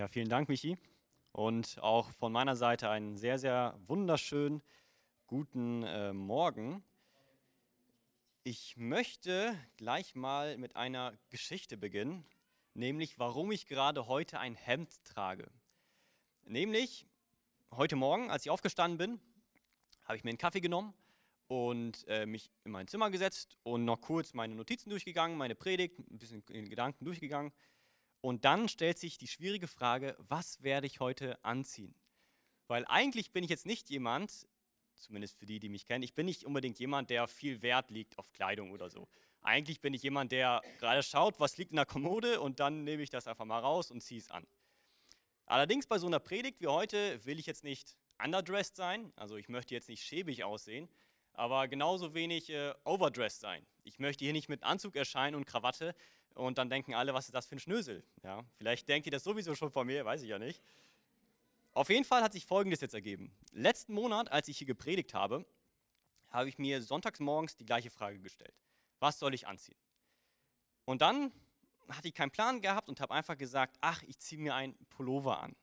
Ja, vielen Dank, Michi. Und auch von meiner Seite einen sehr, sehr wunderschönen guten äh, Morgen. Ich möchte gleich mal mit einer Geschichte beginnen, nämlich warum ich gerade heute ein Hemd trage. Nämlich heute Morgen, als ich aufgestanden bin, habe ich mir einen Kaffee genommen und äh, mich in mein Zimmer gesetzt und noch kurz meine Notizen durchgegangen, meine Predigt, ein bisschen in Gedanken durchgegangen. Und dann stellt sich die schwierige Frage, was werde ich heute anziehen? Weil eigentlich bin ich jetzt nicht jemand, zumindest für die, die mich kennen, ich bin nicht unbedingt jemand, der viel Wert liegt auf Kleidung oder so. Eigentlich bin ich jemand, der gerade schaut, was liegt in der Kommode und dann nehme ich das einfach mal raus und ziehe es an. Allerdings bei so einer Predigt wie heute will ich jetzt nicht underdressed sein, also ich möchte jetzt nicht schäbig aussehen, aber genauso wenig äh, overdressed sein. Ich möchte hier nicht mit Anzug erscheinen und Krawatte, und dann denken alle, was ist das für ein Schnösel? Ja, vielleicht denkt ihr das sowieso schon von mir, weiß ich ja nicht. Auf jeden Fall hat sich Folgendes jetzt ergeben. Letzten Monat, als ich hier gepredigt habe, habe ich mir sonntags morgens die gleiche Frage gestellt. Was soll ich anziehen? Und dann hatte ich keinen Plan gehabt und habe einfach gesagt, ach, ich ziehe mir einen Pullover an.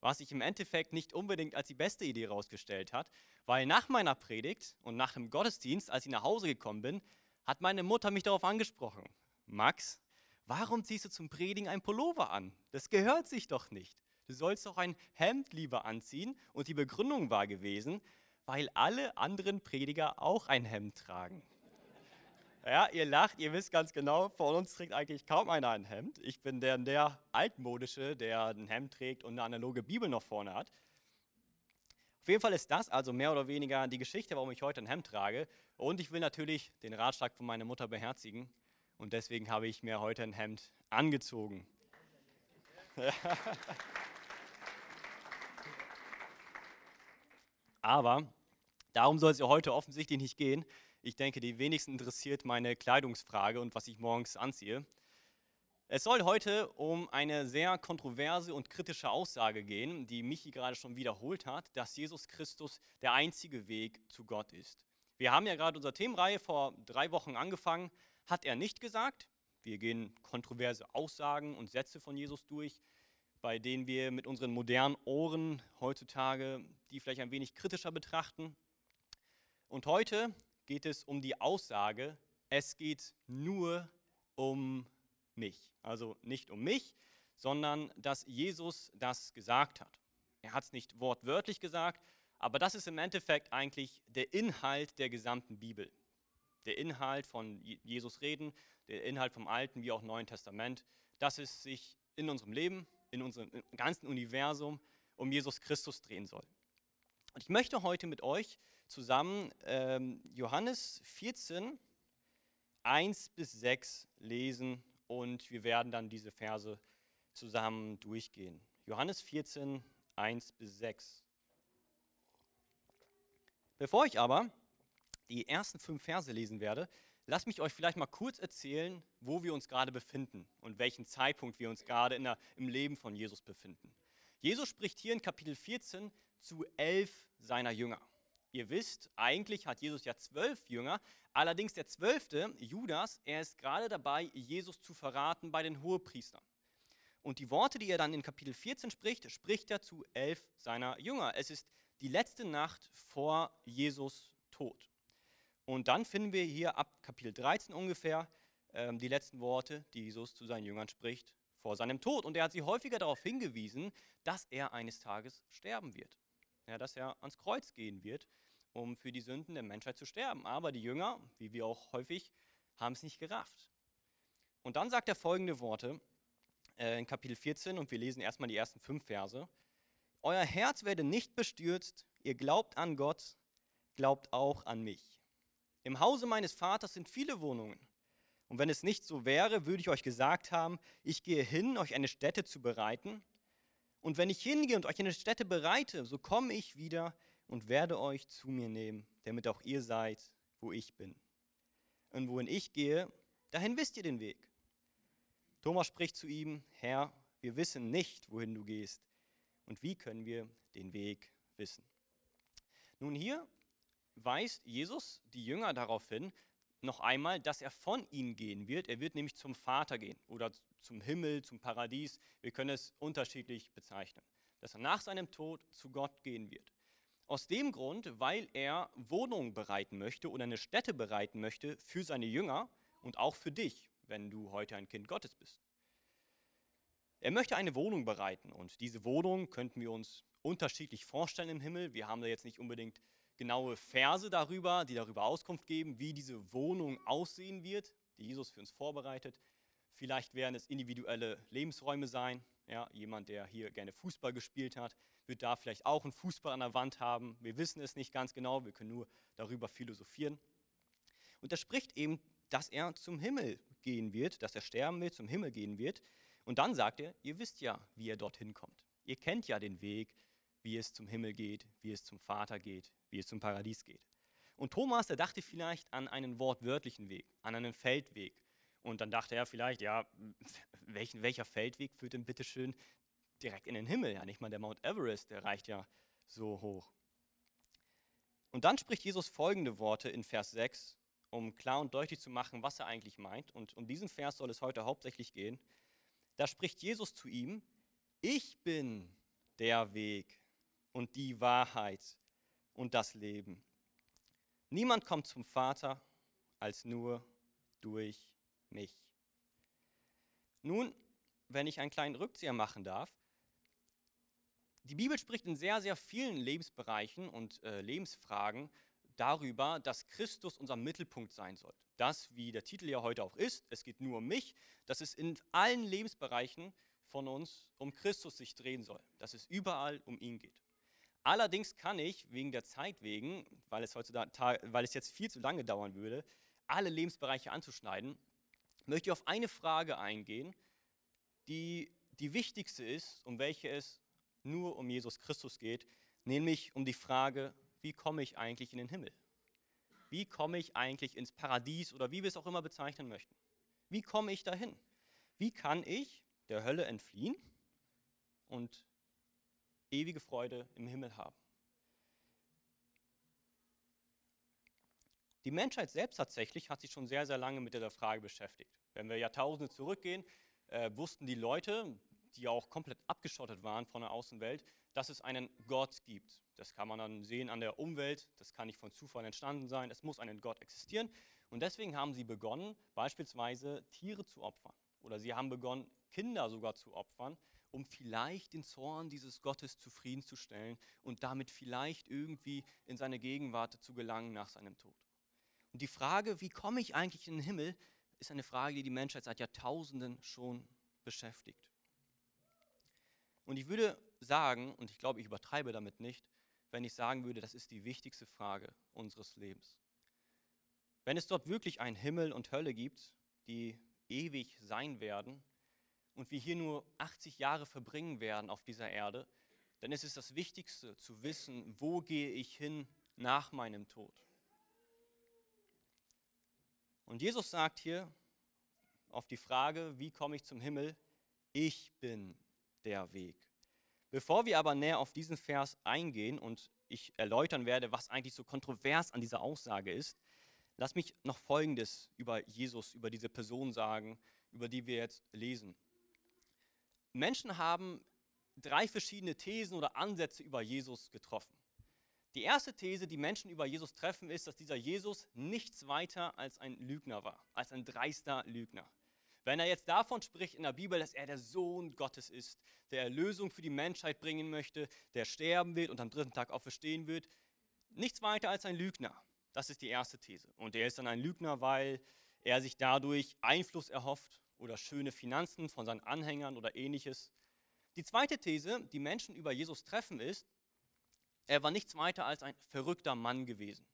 Was sich im Endeffekt nicht unbedingt als die beste Idee herausgestellt hat, weil nach meiner Predigt und nach dem Gottesdienst, als ich nach Hause gekommen bin, hat meine Mutter mich darauf angesprochen. Max, Warum ziehst du zum Predigen ein Pullover an? Das gehört sich doch nicht. Du sollst doch ein Hemd lieber anziehen. Und die Begründung war gewesen, weil alle anderen Prediger auch ein Hemd tragen. Ja, ihr lacht, ihr wisst ganz genau, von uns trägt eigentlich kaum einer ein Hemd. Ich bin der, der altmodische, der ein Hemd trägt und eine analoge Bibel noch vorne hat. Auf jeden Fall ist das also mehr oder weniger die Geschichte, warum ich heute ein Hemd trage. Und ich will natürlich den Ratschlag von meiner Mutter beherzigen und deswegen habe ich mir heute ein Hemd angezogen. Aber darum soll es ja heute offensichtlich nicht gehen. Ich denke, die wenigsten interessiert meine Kleidungsfrage und was ich morgens anziehe. Es soll heute um eine sehr kontroverse und kritische Aussage gehen, die Michi gerade schon wiederholt hat, dass Jesus Christus der einzige Weg zu Gott ist. Wir haben ja gerade unsere Themenreihe vor drei Wochen angefangen hat er nicht gesagt. Wir gehen kontroverse Aussagen und Sätze von Jesus durch, bei denen wir mit unseren modernen Ohren heutzutage die vielleicht ein wenig kritischer betrachten. Und heute geht es um die Aussage, es geht nur um mich. Also nicht um mich, sondern dass Jesus das gesagt hat. Er hat es nicht wortwörtlich gesagt, aber das ist im Endeffekt eigentlich der Inhalt der gesamten Bibel der Inhalt von Jesus reden, der Inhalt vom Alten wie auch Neuen Testament, dass es sich in unserem Leben, in unserem ganzen Universum um Jesus Christus drehen soll. Und ich möchte heute mit euch zusammen ähm, Johannes 14, 1 bis 6 lesen und wir werden dann diese Verse zusammen durchgehen. Johannes 14, 1 bis 6. Bevor ich aber die ersten fünf Verse lesen werde, lasst mich euch vielleicht mal kurz erzählen, wo wir uns gerade befinden und welchen Zeitpunkt wir uns gerade der, im Leben von Jesus befinden. Jesus spricht hier in Kapitel 14 zu elf seiner Jünger. Ihr wisst, eigentlich hat Jesus ja zwölf Jünger, allerdings der zwölfte, Judas, er ist gerade dabei, Jesus zu verraten bei den Hohepriestern. Und die Worte, die er dann in Kapitel 14 spricht, spricht er zu elf seiner Jünger. Es ist die letzte Nacht vor Jesus Tod. Und dann finden wir hier ab Kapitel 13 ungefähr ähm, die letzten Worte, die Jesus zu seinen Jüngern spricht vor seinem Tod. Und er hat sie häufiger darauf hingewiesen, dass er eines Tages sterben wird. Ja, dass er ans Kreuz gehen wird, um für die Sünden der Menschheit zu sterben. Aber die Jünger, wie wir auch häufig, haben es nicht gerafft. Und dann sagt er folgende Worte äh, in Kapitel 14 und wir lesen erstmal die ersten fünf Verse. Euer Herz werde nicht bestürzt, ihr glaubt an Gott, glaubt auch an mich. Im Hause meines Vaters sind viele Wohnungen. Und wenn es nicht so wäre, würde ich euch gesagt haben, ich gehe hin, euch eine Stätte zu bereiten. Und wenn ich hingehe und euch eine Stätte bereite, so komme ich wieder und werde euch zu mir nehmen, damit auch ihr seid, wo ich bin. Und wohin ich gehe, dahin wisst ihr den Weg. Thomas spricht zu ihm, Herr, wir wissen nicht, wohin du gehst. Und wie können wir den Weg wissen? Nun hier weist Jesus die Jünger darauf hin, noch einmal, dass er von ihnen gehen wird. Er wird nämlich zum Vater gehen oder zum Himmel, zum Paradies. Wir können es unterschiedlich bezeichnen. Dass er nach seinem Tod zu Gott gehen wird. Aus dem Grund, weil er Wohnungen bereiten möchte oder eine Stätte bereiten möchte für seine Jünger und auch für dich, wenn du heute ein Kind Gottes bist. Er möchte eine Wohnung bereiten und diese Wohnung könnten wir uns unterschiedlich vorstellen im Himmel. Wir haben da jetzt nicht unbedingt genaue Verse darüber, die darüber Auskunft geben, wie diese Wohnung aussehen wird, die Jesus für uns vorbereitet. Vielleicht werden es individuelle Lebensräume sein. Ja, jemand, der hier gerne Fußball gespielt hat, wird da vielleicht auch einen Fußball an der Wand haben. Wir wissen es nicht ganz genau, wir können nur darüber philosophieren. Und er spricht eben, dass er zum Himmel gehen wird, dass er sterben will, zum Himmel gehen wird. Und dann sagt er, ihr wisst ja, wie er dorthin kommt. Ihr kennt ja den Weg, wie es zum Himmel geht, wie es zum Vater geht, wie es zum Paradies geht. Und Thomas, der dachte vielleicht an einen wortwörtlichen Weg, an einen Feldweg. Und dann dachte er vielleicht, ja, welchen, welcher Feldweg führt denn bitte schön direkt in den Himmel? Ja, nicht mal der Mount Everest, der reicht ja so hoch. Und dann spricht Jesus folgende Worte in Vers 6, um klar und deutlich zu machen, was er eigentlich meint. Und um diesen Vers soll es heute hauptsächlich gehen. Da spricht Jesus zu ihm, ich bin der Weg und die Wahrheit und das Leben. Niemand kommt zum Vater als nur durch mich. Nun, wenn ich einen kleinen Rückzieher machen darf, die Bibel spricht in sehr, sehr vielen Lebensbereichen und äh, Lebensfragen darüber, dass Christus unser Mittelpunkt sein soll. Das, wie der Titel ja heute auch ist, es geht nur um mich, dass es in allen Lebensbereichen von uns um Christus sich drehen soll, dass es überall um ihn geht. Allerdings kann ich wegen der Zeit wegen, weil es, heutzutage, weil es jetzt viel zu lange dauern würde, alle Lebensbereiche anzuschneiden, möchte ich auf eine Frage eingehen, die die wichtigste ist, um welche es nur um Jesus Christus geht, nämlich um die Frage, wie komme ich eigentlich in den Himmel? Wie komme ich eigentlich ins Paradies oder wie wir es auch immer bezeichnen möchten? Wie komme ich dahin? Wie kann ich der Hölle entfliehen und ewige Freude im Himmel haben. Die Menschheit selbst tatsächlich hat sich schon sehr, sehr lange mit dieser Frage beschäftigt. Wenn wir Jahrtausende zurückgehen, äh, wussten die Leute, die auch komplett abgeschottet waren von der Außenwelt, dass es einen Gott gibt. Das kann man dann sehen an der Umwelt, das kann nicht von Zufall entstanden sein, es muss einen Gott existieren. Und deswegen haben sie begonnen, beispielsweise Tiere zu opfern. Oder sie haben begonnen, Kinder sogar zu opfern, um vielleicht den Zorn dieses Gottes zufriedenzustellen und damit vielleicht irgendwie in seine Gegenwart zu gelangen nach seinem Tod. Und die Frage, wie komme ich eigentlich in den Himmel, ist eine Frage, die die Menschheit seit Jahrtausenden schon beschäftigt. Und ich würde sagen, und ich glaube, ich übertreibe damit nicht, wenn ich sagen würde, das ist die wichtigste Frage unseres Lebens. Wenn es dort wirklich ein Himmel und Hölle gibt, die ewig sein werden, und wir hier nur 80 Jahre verbringen werden auf dieser Erde, dann ist es das Wichtigste zu wissen, wo gehe ich hin nach meinem Tod. Und Jesus sagt hier auf die Frage, wie komme ich zum Himmel, ich bin der Weg. Bevor wir aber näher auf diesen Vers eingehen und ich erläutern werde, was eigentlich so kontrovers an dieser Aussage ist, lass mich noch Folgendes über Jesus, über diese Person sagen, über die wir jetzt lesen. Menschen haben drei verschiedene Thesen oder Ansätze über Jesus getroffen. Die erste These, die Menschen über Jesus treffen, ist, dass dieser Jesus nichts weiter als ein Lügner war, als ein dreister Lügner. Wenn er jetzt davon spricht in der Bibel, dass er der Sohn Gottes ist, der Erlösung für die Menschheit bringen möchte, der sterben wird und am dritten Tag auferstehen wird, nichts weiter als ein Lügner. Das ist die erste These. Und er ist dann ein Lügner, weil er sich dadurch Einfluss erhofft oder schöne Finanzen von seinen Anhängern oder ähnliches. Die zweite These, die Menschen über Jesus treffen, ist, er war nichts weiter als ein verrückter Mann gewesen.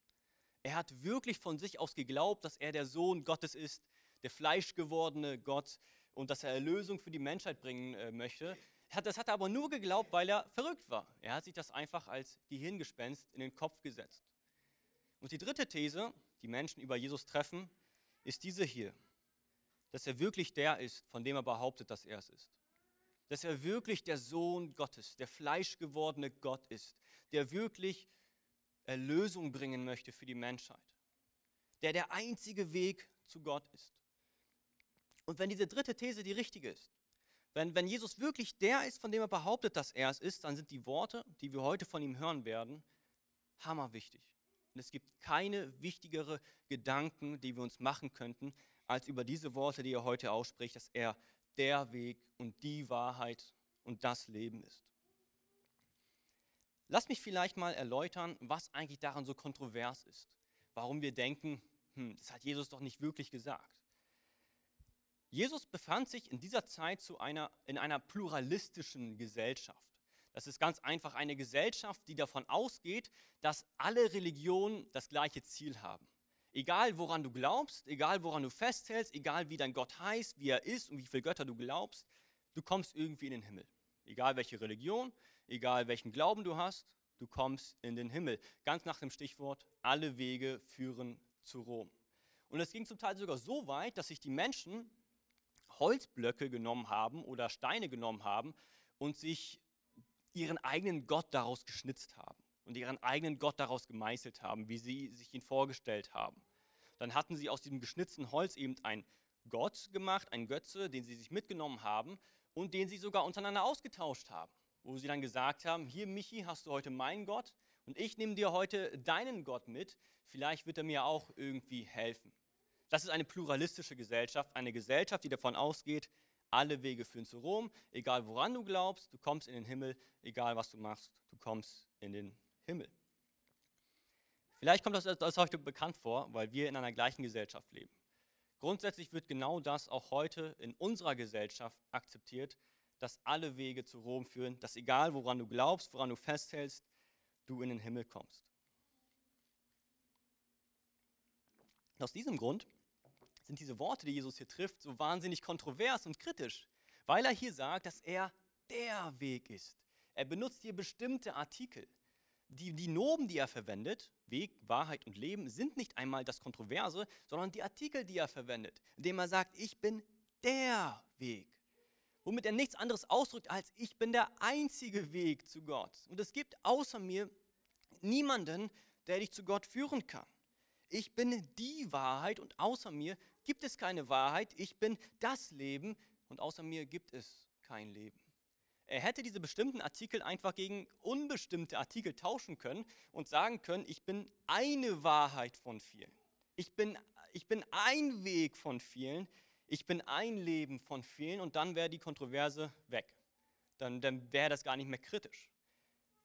Er hat wirklich von sich aus geglaubt, dass er der Sohn Gottes ist, der fleischgewordene Gott und dass er Erlösung für die Menschheit bringen äh, möchte. Das hat er aber nur geglaubt, weil er verrückt war. Er hat sich das einfach als Gehirngespenst in den Kopf gesetzt. Und die dritte These, die Menschen über Jesus treffen, ist diese hier dass er wirklich der ist, von dem er behauptet, dass er es ist. Dass er wirklich der Sohn Gottes, der fleischgewordene Gott ist, der wirklich Erlösung bringen möchte für die Menschheit. der der einzige Weg zu Gott ist. Und wenn diese dritte These die richtige ist, wenn, wenn Jesus wirklich der ist, von dem er behauptet, dass er es ist, dann sind die Worte, die wir heute von ihm hören werden, hammerwichtig. Und es gibt keine wichtigere Gedanken, die wir uns machen könnten, als über diese Worte, die er heute ausspricht, dass er der Weg und die Wahrheit und das Leben ist. Lass mich vielleicht mal erläutern, was eigentlich daran so kontrovers ist. Warum wir denken, hm, das hat Jesus doch nicht wirklich gesagt. Jesus befand sich in dieser Zeit zu einer, in einer pluralistischen Gesellschaft. Das ist ganz einfach eine Gesellschaft, die davon ausgeht, dass alle Religionen das gleiche Ziel haben. Egal woran du glaubst, egal woran du festhältst, egal wie dein Gott heißt, wie er ist und wie viele Götter du glaubst, du kommst irgendwie in den Himmel. Egal welche Religion, egal welchen Glauben du hast, du kommst in den Himmel. Ganz nach dem Stichwort, alle Wege führen zu Rom. Und es ging zum Teil sogar so weit, dass sich die Menschen Holzblöcke genommen haben oder Steine genommen haben und sich ihren eigenen Gott daraus geschnitzt haben und ihren eigenen Gott daraus gemeißelt haben, wie sie sich ihn vorgestellt haben. Dann hatten sie aus diesem geschnitzten Holz eben einen Gott gemacht, einen Götze, den sie sich mitgenommen haben und den sie sogar untereinander ausgetauscht haben, wo sie dann gesagt haben, hier Michi, hast du heute meinen Gott und ich nehme dir heute deinen Gott mit, vielleicht wird er mir auch irgendwie helfen. Das ist eine pluralistische Gesellschaft, eine Gesellschaft, die davon ausgeht, alle Wege führen zu Rom, egal woran du glaubst, du kommst in den Himmel, egal was du machst, du kommst in den Himmel. Vielleicht kommt das als heute bekannt vor, weil wir in einer gleichen Gesellschaft leben. Grundsätzlich wird genau das auch heute in unserer Gesellschaft akzeptiert, dass alle Wege zu Rom führen, dass egal woran du glaubst, woran du festhältst, du in den Himmel kommst. aus diesem Grund sind diese Worte, die Jesus hier trifft, so wahnsinnig kontrovers und kritisch, weil er hier sagt, dass er der Weg ist. Er benutzt hier bestimmte Artikel. Die, die Nomen, die er verwendet, Weg, Wahrheit und Leben, sind nicht einmal das Kontroverse, sondern die Artikel, die er verwendet, indem er sagt, ich bin der Weg. Womit er nichts anderes ausdrückt, als ich bin der einzige Weg zu Gott. Und es gibt außer mir niemanden, der dich zu Gott führen kann. Ich bin die Wahrheit und außer mir gibt es keine Wahrheit. Ich bin das Leben und außer mir gibt es kein Leben. Er hätte diese bestimmten Artikel einfach gegen unbestimmte Artikel tauschen können und sagen können, ich bin eine Wahrheit von vielen. Ich bin, ich bin ein Weg von vielen. Ich bin ein Leben von vielen und dann wäre die Kontroverse weg. Dann, dann wäre das gar nicht mehr kritisch.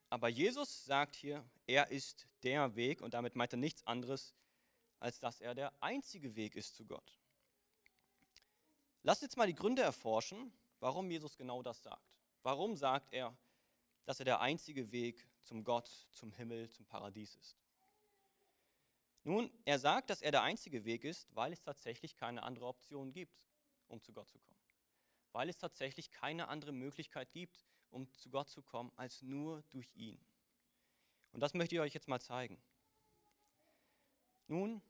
Aber Jesus sagt hier, er ist der Weg und damit meint er nichts anderes als dass er der einzige Weg ist zu Gott. Lasst jetzt mal die Gründe erforschen, warum Jesus genau das sagt. Warum sagt er, dass er der einzige Weg zum Gott, zum Himmel, zum Paradies ist? Nun, er sagt, dass er der einzige Weg ist, weil es tatsächlich keine andere Option gibt, um zu Gott zu kommen. Weil es tatsächlich keine andere Möglichkeit gibt, um zu Gott zu kommen, als nur durch ihn. Und das möchte ich euch jetzt mal zeigen. Nun,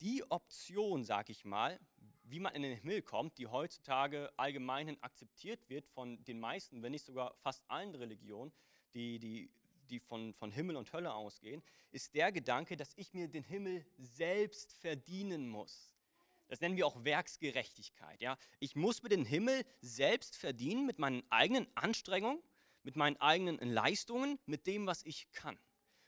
die Option, sag ich mal, wie man in den Himmel kommt, die heutzutage allgemein akzeptiert wird von den meisten, wenn nicht sogar fast allen Religionen, die, die, die von, von Himmel und Hölle ausgehen, ist der Gedanke, dass ich mir den Himmel selbst verdienen muss. Das nennen wir auch Werksgerechtigkeit. Ja? Ich muss mir den Himmel selbst verdienen mit meinen eigenen Anstrengungen, mit meinen eigenen Leistungen, mit dem, was ich kann.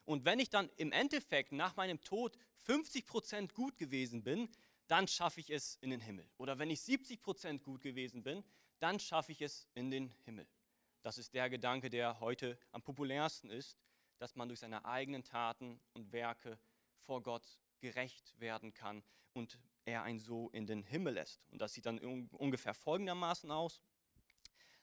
Und wenn ich dann im Endeffekt nach meinem Tod 50% gut gewesen bin, dann schaffe ich es in den Himmel. Oder wenn ich 70% gut gewesen bin, dann schaffe ich es in den Himmel. Das ist der Gedanke, der heute am populärsten ist, dass man durch seine eigenen Taten und Werke vor Gott gerecht werden kann und er einen so in den Himmel lässt. Und das sieht dann ungefähr folgendermaßen aus.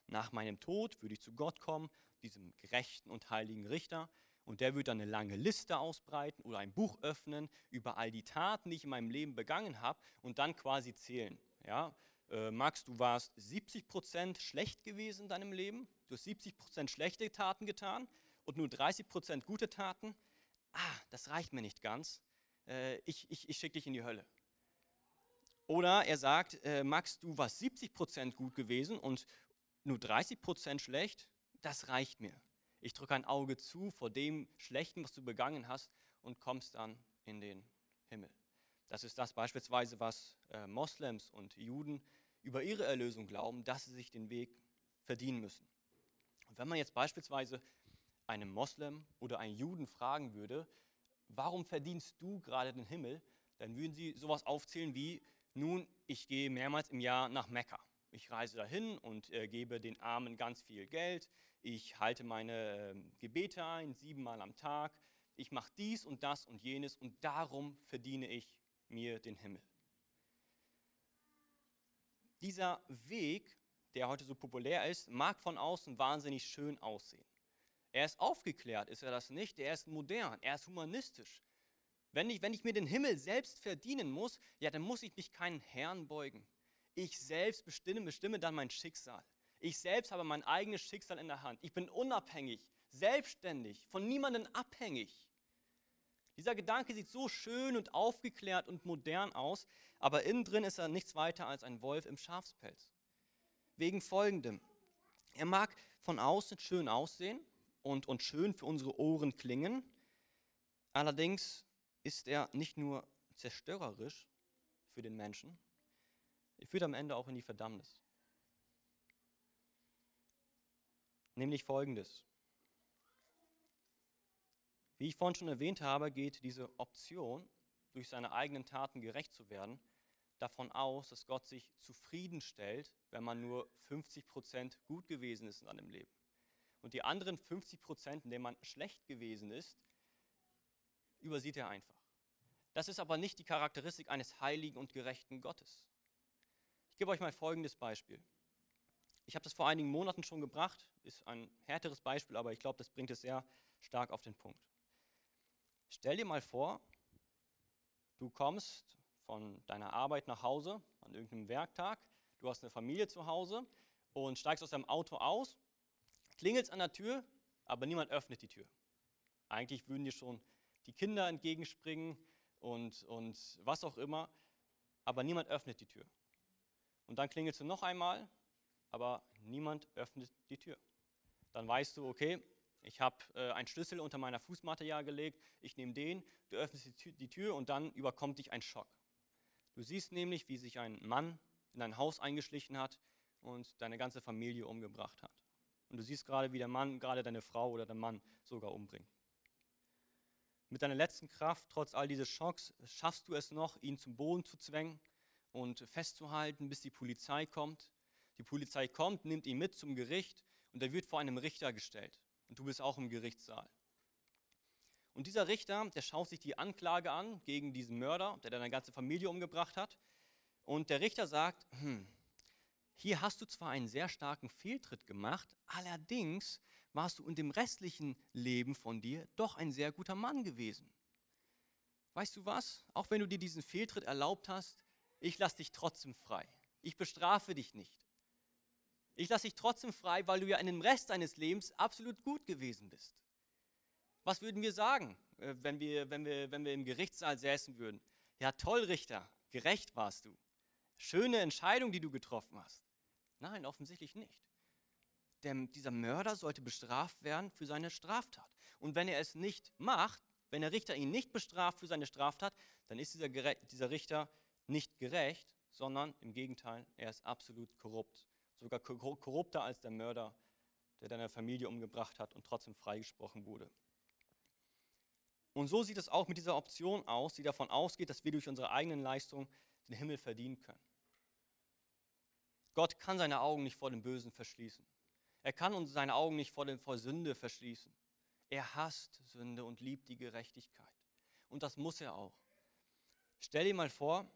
Nach meinem Tod würde ich zu Gott kommen, diesem gerechten und heiligen Richter, und der wird dann eine lange Liste ausbreiten oder ein Buch öffnen über all die Taten, die ich in meinem Leben begangen habe und dann quasi zählen. Ja? Äh, Max, du warst 70 Prozent schlecht gewesen in deinem Leben, du hast 70 Prozent schlechte Taten getan und nur 30 Prozent gute Taten. Ah, das reicht mir nicht ganz. Äh, ich ich, ich schicke dich in die Hölle. Oder er sagt, äh, Max, du warst 70 Prozent gut gewesen und nur 30 Prozent schlecht. Das reicht mir. Ich drücke ein Auge zu vor dem Schlechten, was du begangen hast und kommst dann in den Himmel. Das ist das beispielsweise, was äh, Moslems und Juden über ihre Erlösung glauben, dass sie sich den Weg verdienen müssen. Und wenn man jetzt beispielsweise einem Moslem oder einen Juden fragen würde, warum verdienst du gerade den Himmel, dann würden sie sowas aufzählen wie, nun, ich gehe mehrmals im Jahr nach Mekka. Ich reise dahin und äh, gebe den Armen ganz viel Geld. Ich halte meine äh, Gebete ein, siebenmal am Tag. Ich mache dies und das und jenes und darum verdiene ich mir den Himmel. Dieser Weg, der heute so populär ist, mag von außen wahnsinnig schön aussehen. Er ist aufgeklärt, ist er das nicht? Er ist modern, er ist humanistisch. Wenn ich, wenn ich mir den Himmel selbst verdienen muss, ja, dann muss ich mich keinen Herrn beugen. Ich selbst bestimme, bestimme dann mein Schicksal. Ich selbst habe mein eigenes Schicksal in der Hand. Ich bin unabhängig, selbstständig, von niemandem abhängig. Dieser Gedanke sieht so schön und aufgeklärt und modern aus, aber innen drin ist er nichts weiter als ein Wolf im Schafspelz. Wegen folgendem. Er mag von außen schön aussehen und, und schön für unsere Ohren klingen, allerdings ist er nicht nur zerstörerisch für den Menschen, er führt am Ende auch in die Verdammnis. Nämlich folgendes. Wie ich vorhin schon erwähnt habe, geht diese Option, durch seine eigenen Taten gerecht zu werden, davon aus, dass Gott sich zufriedenstellt, wenn man nur 50 Prozent gut gewesen ist in seinem Leben. Und die anderen 50 Prozent, in denen man schlecht gewesen ist, übersieht er einfach. Das ist aber nicht die Charakteristik eines heiligen und gerechten Gottes. Gebe euch mal folgendes Beispiel. Ich habe das vor einigen Monaten schon gebracht, ist ein härteres Beispiel, aber ich glaube, das bringt es sehr stark auf den Punkt. Stell dir mal vor, du kommst von deiner Arbeit nach Hause an irgendeinem Werktag, du hast eine Familie zu Hause und steigst aus deinem Auto aus, klingelst an der Tür, aber niemand öffnet die Tür. Eigentlich würden dir schon die Kinder entgegenspringen und, und was auch immer, aber niemand öffnet die Tür. Und dann klingelst du noch einmal, aber niemand öffnet die Tür. Dann weißt du, okay, ich habe äh, einen Schlüssel unter meiner Fußmatte ja gelegt, ich nehme den, du öffnest die Tür, die Tür und dann überkommt dich ein Schock. Du siehst nämlich, wie sich ein Mann in dein Haus eingeschlichen hat und deine ganze Familie umgebracht hat. Und du siehst gerade, wie der Mann gerade deine Frau oder der Mann sogar umbringt. Mit deiner letzten Kraft, trotz all dieses Schocks, schaffst du es noch, ihn zum Boden zu zwängen und festzuhalten, bis die Polizei kommt. Die Polizei kommt, nimmt ihn mit zum Gericht und er wird vor einem Richter gestellt. Und du bist auch im Gerichtssaal. Und dieser Richter, der schaut sich die Anklage an gegen diesen Mörder, der deine ganze Familie umgebracht hat. Und der Richter sagt, hm, hier hast du zwar einen sehr starken Fehltritt gemacht, allerdings warst du in dem restlichen Leben von dir doch ein sehr guter Mann gewesen. Weißt du was? Auch wenn du dir diesen Fehltritt erlaubt hast, ich lasse dich trotzdem frei. Ich bestrafe dich nicht. Ich lasse dich trotzdem frei, weil du ja in dem Rest deines Lebens absolut gut gewesen bist. Was würden wir sagen, äh, wenn wir, wenn wir, wenn wir im Gerichtssaal säßen würden? Ja, toll, Richter, gerecht warst du. Schöne Entscheidung, die du getroffen hast. Nein, offensichtlich nicht. Denn dieser Mörder sollte bestraft werden für seine Straftat. Und wenn er es nicht macht, wenn der Richter ihn nicht bestraft für seine Straftat, dann ist dieser, dieser Richter nicht gerecht, sondern im Gegenteil, er ist absolut korrupt. Sogar korrupter als der Mörder, der deine Familie umgebracht hat und trotzdem freigesprochen wurde. Und so sieht es auch mit dieser Option aus, die davon ausgeht, dass wir durch unsere eigenen Leistungen den Himmel verdienen können. Gott kann seine Augen nicht vor dem Bösen verschließen. Er kann uns seine Augen nicht vor, dem, vor Sünde verschließen. Er hasst Sünde und liebt die Gerechtigkeit. Und das muss er auch. Stell dir mal vor,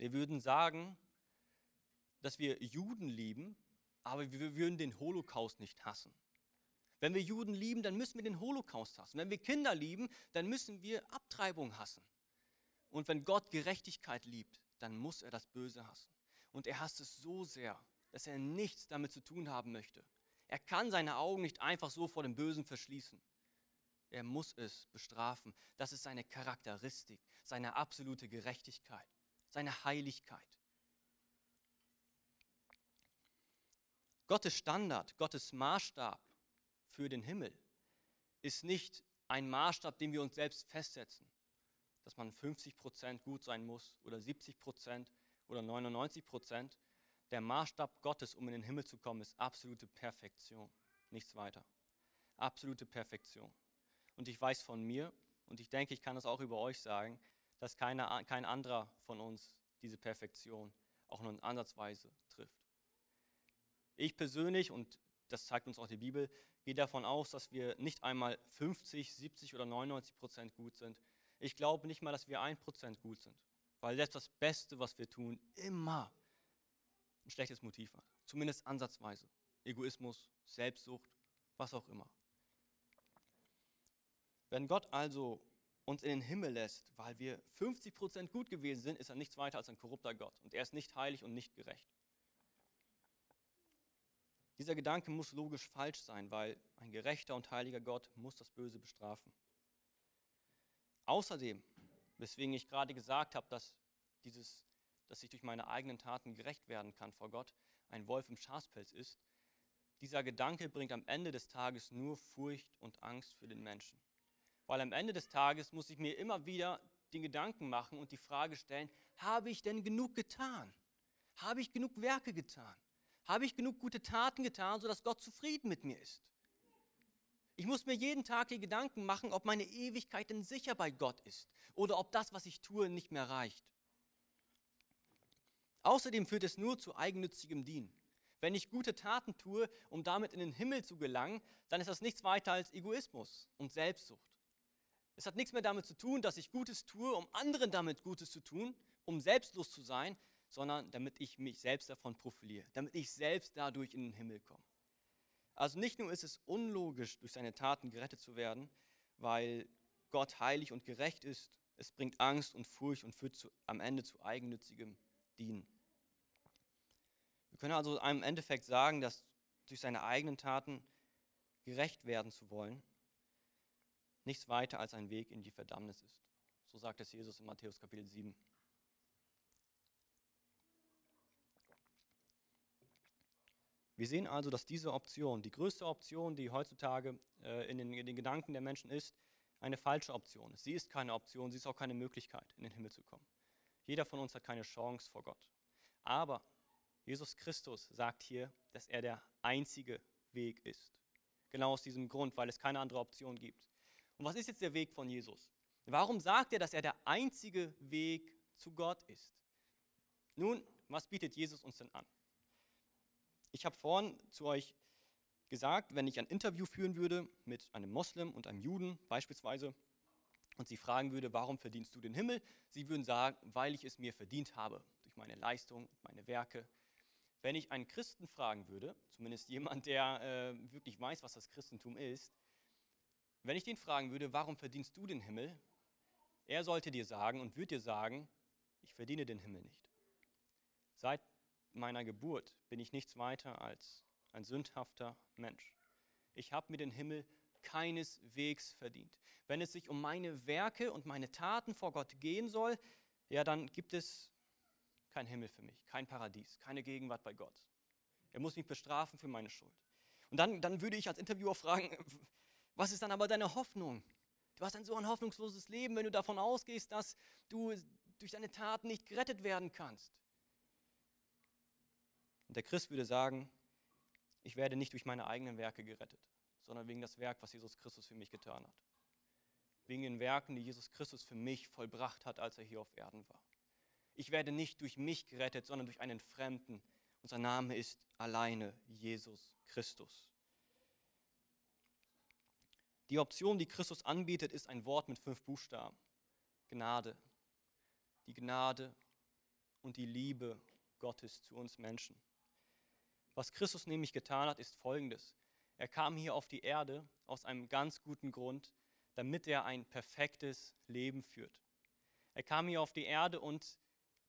wir würden sagen, dass wir Juden lieben, aber wir würden den Holocaust nicht hassen. Wenn wir Juden lieben, dann müssen wir den Holocaust hassen. Wenn wir Kinder lieben, dann müssen wir Abtreibung hassen. Und wenn Gott Gerechtigkeit liebt, dann muss er das Böse hassen. Und er hasst es so sehr, dass er nichts damit zu tun haben möchte. Er kann seine Augen nicht einfach so vor dem Bösen verschließen. Er muss es bestrafen. Das ist seine Charakteristik, seine absolute Gerechtigkeit, seine Heiligkeit. Gottes Standard, Gottes Maßstab für den Himmel ist nicht ein Maßstab, den wir uns selbst festsetzen. dass man 50% gut sein muss oder 70% oder 99%. Der Maßstab Gottes, um in den Himmel zu kommen, ist absolute Perfektion. Nichts weiter. Absolute Perfektion. Und ich weiß von mir, und ich denke, ich kann das auch über euch sagen, dass keine, kein anderer von uns diese Perfektion auch nur ansatzweise trifft. Ich persönlich, und das zeigt uns auch die Bibel, gehe davon aus, dass wir nicht einmal 50, 70 oder 99 Prozent gut sind. Ich glaube nicht mal, dass wir 1 Prozent gut sind, weil selbst das Beste, was wir tun, immer ein schlechtes Motiv hat. Zumindest ansatzweise. Egoismus, Selbstsucht, was auch immer. Wenn Gott also uns in den Himmel lässt, weil wir 50 Prozent gut gewesen sind, ist er nichts weiter als ein korrupter Gott. Und er ist nicht heilig und nicht gerecht. Dieser Gedanke muss logisch falsch sein, weil ein gerechter und heiliger Gott muss das Böse bestrafen. Außerdem, weswegen ich gerade gesagt habe, dass, dieses, dass ich durch meine eigenen Taten gerecht werden kann vor Gott, ein Wolf im Schafspelz ist, dieser Gedanke bringt am Ende des Tages nur Furcht und Angst für den Menschen. Weil am Ende des Tages muss ich mir immer wieder den Gedanken machen und die Frage stellen, habe ich denn genug getan? Habe ich genug Werke getan? Habe ich genug gute Taten getan, sodass Gott zufrieden mit mir ist? Ich muss mir jeden Tag die Gedanken machen, ob meine Ewigkeit denn sicher bei Gott ist oder ob das, was ich tue, nicht mehr reicht. Außerdem führt es nur zu eigennützigem Dienen. Wenn ich gute Taten tue, um damit in den Himmel zu gelangen, dann ist das nichts weiter als Egoismus und Selbstsucht. Es hat nichts mehr damit zu tun, dass ich Gutes tue, um anderen damit Gutes zu tun, um selbstlos zu sein, sondern damit ich mich selbst davon profiliere, damit ich selbst dadurch in den Himmel komme. Also nicht nur ist es unlogisch, durch seine Taten gerettet zu werden, weil Gott heilig und gerecht ist, es bringt Angst und Furcht und führt zu, am Ende zu eigennützigem Dienen. Wir können also im Endeffekt sagen, dass durch seine eigenen Taten gerecht werden zu wollen, nichts weiter als ein Weg in die Verdammnis ist. So sagt es Jesus in Matthäus Kapitel 7. Wir sehen also, dass diese Option, die größte Option, die heutzutage äh, in, den, in den Gedanken der Menschen ist, eine falsche Option ist. Sie ist keine Option, sie ist auch keine Möglichkeit, in den Himmel zu kommen. Jeder von uns hat keine Chance vor Gott. Aber Jesus Christus sagt hier, dass er der einzige Weg ist. Genau aus diesem Grund, weil es keine andere Option gibt. Und was ist jetzt der Weg von Jesus? Warum sagt er, dass er der einzige Weg zu Gott ist? Nun, was bietet Jesus uns denn an? Ich habe vorhin zu euch gesagt, wenn ich ein Interview führen würde mit einem Moslem und einem Juden beispielsweise und sie fragen würde, warum verdienst du den Himmel? Sie würden sagen, weil ich es mir verdient habe, durch meine Leistung, meine Werke. Wenn ich einen Christen fragen würde, zumindest jemand, der äh, wirklich weiß, was das Christentum ist, wenn ich den fragen würde, warum verdienst du den Himmel? Er sollte dir sagen und würde dir sagen, ich verdiene den Himmel nicht. Seit meiner Geburt bin ich nichts weiter als ein sündhafter Mensch. Ich habe mir den Himmel keineswegs verdient. Wenn es sich um meine Werke und meine Taten vor Gott gehen soll, ja, dann gibt es kein Himmel für mich, kein Paradies, keine Gegenwart bei Gott. Er muss mich bestrafen für meine Schuld. Und dann, dann würde ich als Interviewer fragen, was ist dann aber deine Hoffnung? Du hast ein so ein hoffnungsloses Leben, wenn du davon ausgehst, dass du durch deine Taten nicht gerettet werden kannst. Und der Christ würde sagen, ich werde nicht durch meine eigenen Werke gerettet, sondern wegen das Werk, was Jesus Christus für mich getan hat. Wegen den Werken, die Jesus Christus für mich vollbracht hat, als er hier auf Erden war. Ich werde nicht durch mich gerettet, sondern durch einen Fremden. Unser Name ist alleine Jesus Christus. Die Option, die Christus anbietet, ist ein Wort mit fünf Buchstaben. Gnade. Die Gnade und die Liebe Gottes zu uns Menschen. Was Christus nämlich getan hat, ist folgendes. Er kam hier auf die Erde aus einem ganz guten Grund, damit er ein perfektes Leben führt. Er kam hier auf die Erde und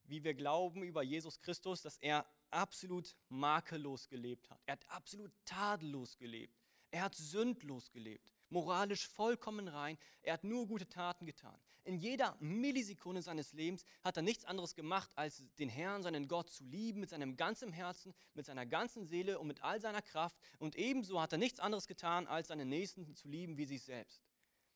wie wir glauben über Jesus Christus, dass er absolut makellos gelebt hat. Er hat absolut tadellos gelebt. Er hat sündlos gelebt moralisch vollkommen rein. Er hat nur gute Taten getan. In jeder Millisekunde seines Lebens hat er nichts anderes gemacht, als den Herrn, seinen Gott zu lieben mit seinem ganzen Herzen, mit seiner ganzen Seele und mit all seiner Kraft. Und ebenso hat er nichts anderes getan, als seinen Nächsten zu lieben wie sich selbst.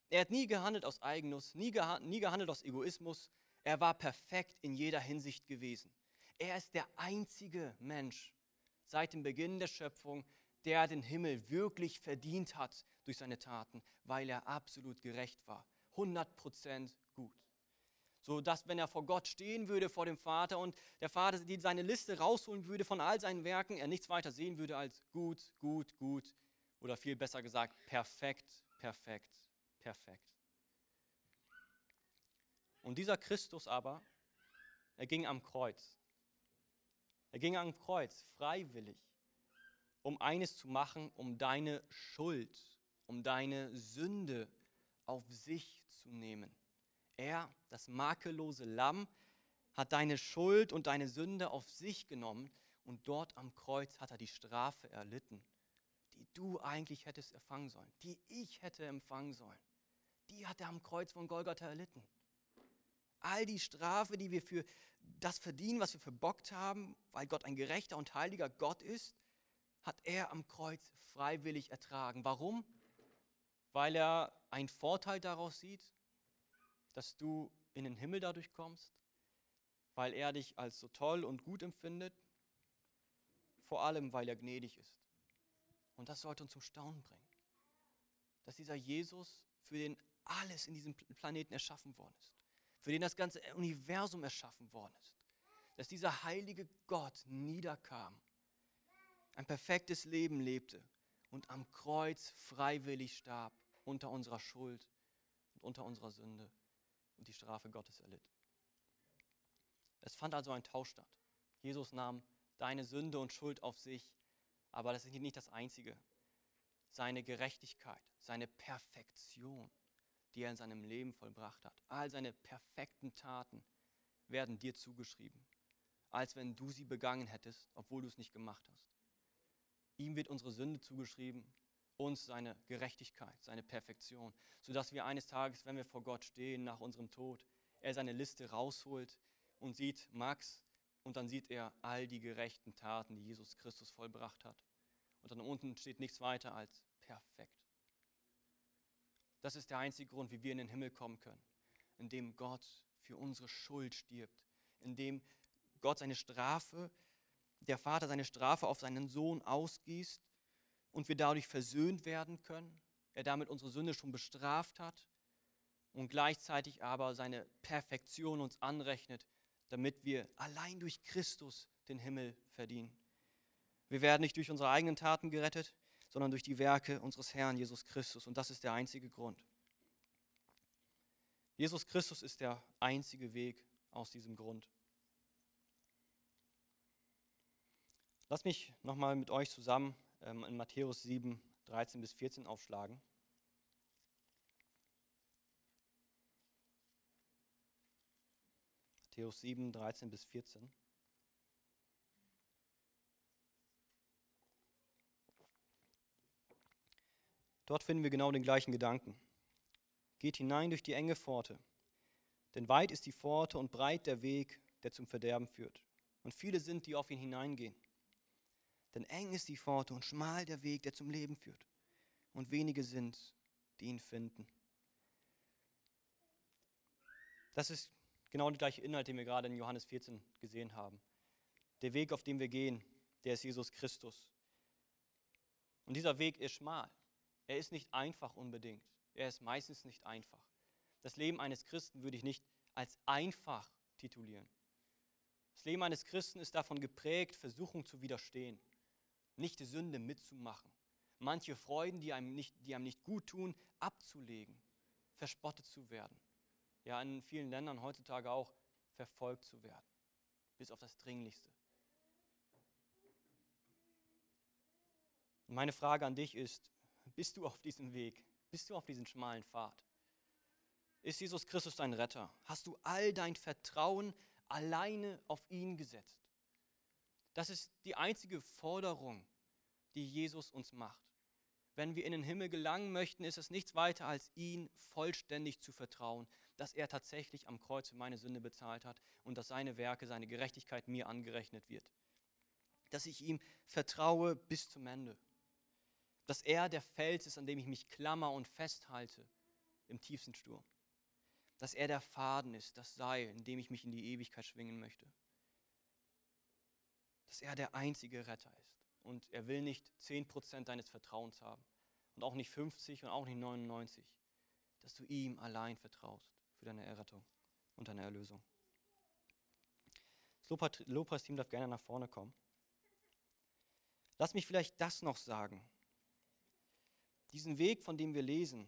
Er hat nie gehandelt aus Eigennuss, nie, geha nie gehandelt aus Egoismus. Er war perfekt in jeder Hinsicht gewesen. Er ist der einzige Mensch seit dem Beginn der Schöpfung, der den Himmel wirklich verdient hat durch seine Taten, weil er absolut gerecht war. 100% gut. So dass, wenn er vor Gott stehen würde, vor dem Vater und der Vater seine Liste rausholen würde von all seinen Werken, er nichts weiter sehen würde als gut, gut, gut oder viel besser gesagt perfekt, perfekt, perfekt. Und dieser Christus aber, er ging am Kreuz. Er ging am Kreuz freiwillig, um eines zu machen, um deine Schuld, um deine Sünde auf sich zu nehmen. Er, das makellose Lamm, hat deine Schuld und deine Sünde auf sich genommen und dort am Kreuz hat er die Strafe erlitten, die du eigentlich hättest empfangen sollen, die ich hätte empfangen sollen. Die hat er am Kreuz von Golgatha erlitten. All die Strafe, die wir für das verdienen, was wir verbockt haben, weil Gott ein gerechter und heiliger Gott ist, hat er am Kreuz freiwillig ertragen. Warum? Weil er einen Vorteil daraus sieht, dass du in den Himmel dadurch kommst, weil er dich als so toll und gut empfindet, vor allem weil er gnädig ist. Und das sollte uns zum Staunen bringen, dass dieser Jesus, für den alles in diesem Planeten erschaffen worden ist, für den das ganze Universum erschaffen worden ist, dass dieser heilige Gott niederkam, ein perfektes Leben lebte und am Kreuz freiwillig starb unter unserer Schuld und unter unserer Sünde und die Strafe Gottes erlitt. Es fand also ein Tausch statt. Jesus nahm deine Sünde und Schuld auf sich, aber das ist nicht das Einzige. Seine Gerechtigkeit, seine Perfektion, die er in seinem Leben vollbracht hat, all seine perfekten Taten werden dir zugeschrieben, als wenn du sie begangen hättest, obwohl du es nicht gemacht hast. Ihm wird unsere Sünde zugeschrieben uns seine Gerechtigkeit, seine Perfektion, sodass wir eines Tages, wenn wir vor Gott stehen nach unserem Tod, er seine Liste rausholt und sieht Max und dann sieht er all die gerechten Taten, die Jesus Christus vollbracht hat. Und dann unten steht nichts weiter als perfekt. Das ist der einzige Grund, wie wir in den Himmel kommen können, indem Gott für unsere Schuld stirbt, indem Gott seine Strafe, der Vater seine Strafe auf seinen Sohn ausgießt und wir dadurch versöhnt werden können, er damit unsere Sünde schon bestraft hat und gleichzeitig aber seine Perfektion uns anrechnet, damit wir allein durch Christus den Himmel verdienen. Wir werden nicht durch unsere eigenen Taten gerettet, sondern durch die Werke unseres Herrn Jesus Christus. Und das ist der einzige Grund. Jesus Christus ist der einzige Weg aus diesem Grund. Lass mich nochmal mit euch zusammen in Matthäus 7, 13 bis 14 aufschlagen. Matthäus 7, 13 bis 14. Dort finden wir genau den gleichen Gedanken. Geht hinein durch die enge Pforte, denn weit ist die Pforte und breit der Weg, der zum Verderben führt. Und viele sind, die auf ihn hineingehen. Denn eng ist die Pforte und schmal der Weg, der zum Leben führt. Und wenige sind, die ihn finden. Das ist genau der gleiche Inhalt, den wir gerade in Johannes 14 gesehen haben. Der Weg, auf dem wir gehen, der ist Jesus Christus. Und dieser Weg ist schmal. Er ist nicht einfach unbedingt. Er ist meistens nicht einfach. Das Leben eines Christen würde ich nicht als einfach titulieren. Das Leben eines Christen ist davon geprägt, Versuchung zu widerstehen nicht die Sünde mitzumachen, manche Freuden, die einem nicht, die einem nicht gut tun, abzulegen, verspottet zu werden. Ja, in vielen Ländern heutzutage auch verfolgt zu werden, bis auf das Dringlichste. Meine Frage an dich ist, bist du auf diesem Weg? Bist du auf diesem schmalen Pfad? Ist Jesus Christus dein Retter? Hast du all dein Vertrauen alleine auf ihn gesetzt? Das ist die einzige Forderung, die Jesus uns macht. Wenn wir in den Himmel gelangen möchten, ist es nichts weiter, als ihn vollständig zu vertrauen, dass er tatsächlich am Kreuz für meine Sünde bezahlt hat und dass seine Werke, seine Gerechtigkeit mir angerechnet wird. Dass ich ihm vertraue bis zum Ende. Dass er der Fels ist, an dem ich mich klammer und festhalte im tiefsten Sturm. Dass er der Faden ist, das Seil, in dem ich mich in die Ewigkeit schwingen möchte. Dass er der einzige Retter ist. Und er will nicht 10% deines Vertrauens haben. Und auch nicht 50 und auch nicht 99. Dass du ihm allein vertraust für deine Errettung und deine Erlösung. Das Lobpreisteam darf gerne nach vorne kommen. Lass mich vielleicht das noch sagen. Diesen Weg, von dem wir lesen,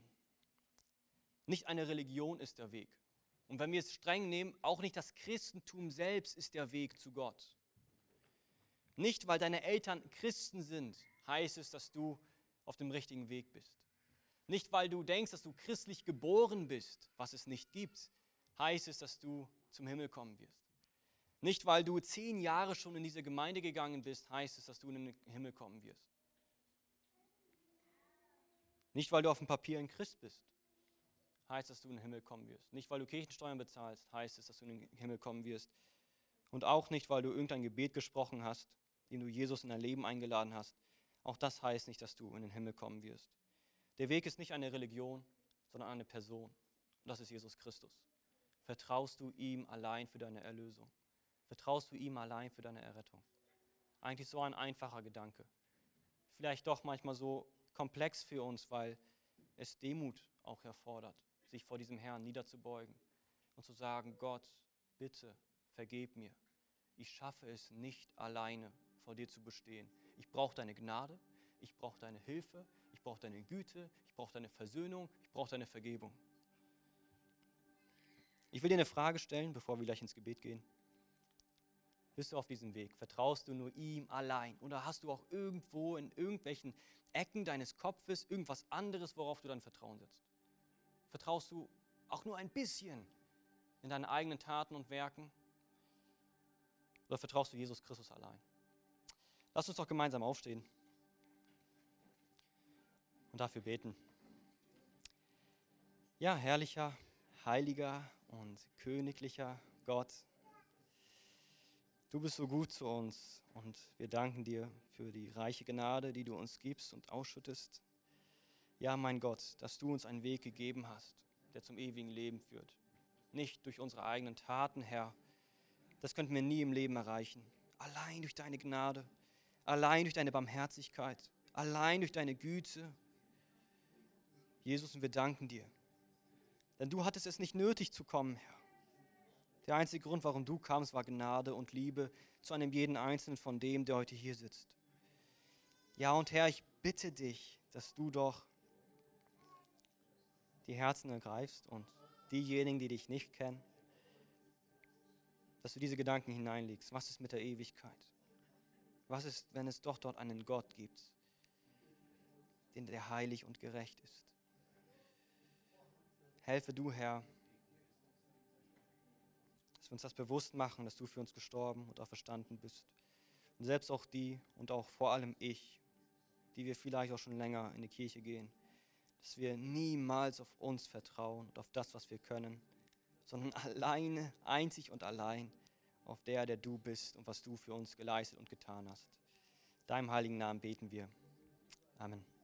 nicht eine Religion ist der Weg. Und wenn wir es streng nehmen, auch nicht das Christentum selbst ist der Weg zu Gott. Nicht, weil deine Eltern Christen sind, heißt es, dass du auf dem richtigen Weg bist. Nicht, weil du denkst, dass du christlich geboren bist, was es nicht gibt, heißt es, dass du zum Himmel kommen wirst. Nicht, weil du zehn Jahre schon in diese Gemeinde gegangen bist, heißt es, dass du in den Himmel kommen wirst. Nicht, weil du auf dem Papier ein Christ bist, heißt es, dass du in den Himmel kommen wirst. Nicht, weil du Kirchensteuern bezahlst, heißt es, dass du in den Himmel kommen wirst. Und auch nicht, weil du irgendein Gebet gesprochen hast, dem du Jesus in dein Leben eingeladen hast. Auch das heißt nicht, dass du in den Himmel kommen wirst. Der Weg ist nicht eine Religion, sondern eine Person. Und das ist Jesus Christus. Vertraust du ihm allein für deine Erlösung? Vertraust du ihm allein für deine Errettung? Eigentlich so ein einfacher Gedanke. Vielleicht doch manchmal so komplex für uns, weil es Demut auch erfordert, sich vor diesem Herrn niederzubeugen und zu sagen, Gott, bitte vergeb mir. Ich schaffe es nicht alleine vor dir zu bestehen. Ich brauche deine Gnade, ich brauche deine Hilfe, ich brauche deine Güte, ich brauche deine Versöhnung, ich brauche deine Vergebung. Ich will dir eine Frage stellen, bevor wir gleich ins Gebet gehen. Bist du auf diesem Weg? Vertraust du nur ihm allein? Oder hast du auch irgendwo in irgendwelchen Ecken deines Kopfes irgendwas anderes, worauf du dein Vertrauen setzt? Vertraust du auch nur ein bisschen in deine eigenen Taten und Werken? Oder vertraust du Jesus Christus allein? Lass uns doch gemeinsam aufstehen und dafür beten. Ja, herrlicher, heiliger und königlicher Gott, Du bist so gut zu uns und wir danken dir für die reiche Gnade, die du uns gibst und ausschüttest. Ja, mein Gott, dass du uns einen Weg gegeben hast, der zum ewigen Leben führt. Nicht durch unsere eigenen Taten, Herr. Das könnten wir nie im Leben erreichen. Allein durch deine Gnade, allein durch deine Barmherzigkeit, allein durch deine Güte. Jesus, und wir danken dir. Denn du hattest es nicht nötig zu kommen, Herr. Der einzige Grund, warum du kamst, war Gnade und Liebe zu einem jeden Einzelnen von dem, der heute hier sitzt. Ja, und Herr, ich bitte dich, dass du doch die Herzen ergreifst und diejenigen, die dich nicht kennen, dass du diese Gedanken hineinlegst. Was ist mit der Ewigkeit? Was ist, wenn es doch dort einen Gott gibt, den der heilig und gerecht ist? Helfe du, Herr, dass wir uns das bewusst machen, dass du für uns gestorben und auch verstanden bist. Und selbst auch die und auch vor allem ich, die wir vielleicht auch schon länger in die Kirche gehen, dass wir niemals auf uns vertrauen und auf das, was wir können, sondern alleine, einzig und allein auf der, der du bist und was du für uns geleistet und getan hast. Deinem heiligen Namen beten wir. Amen.